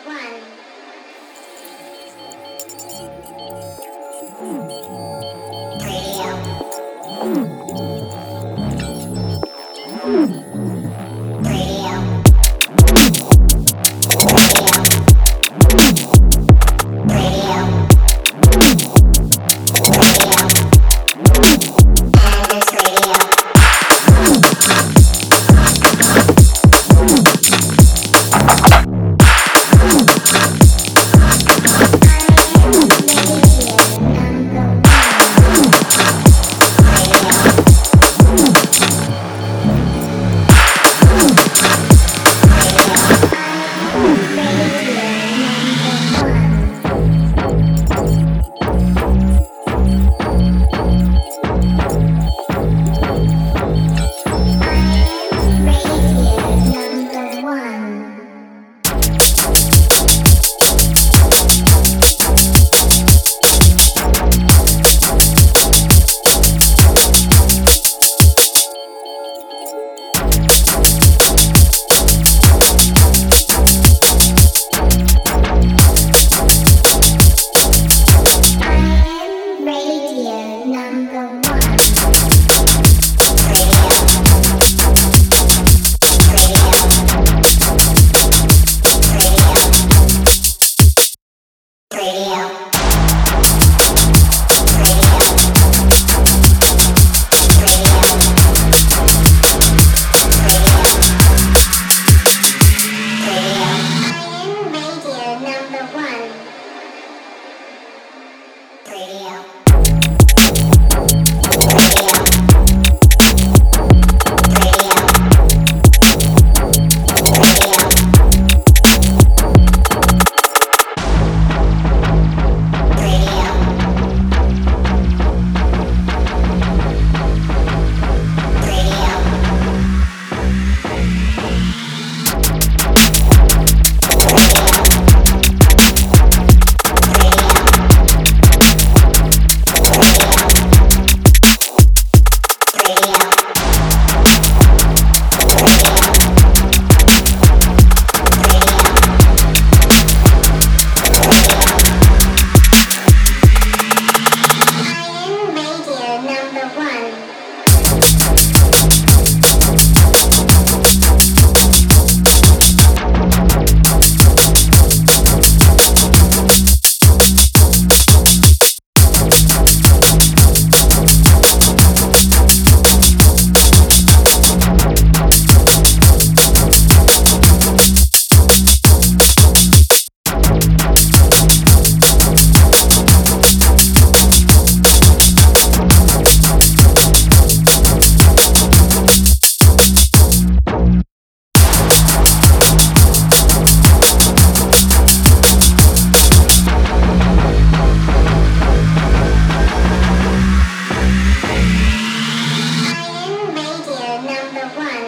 one. Radio. one.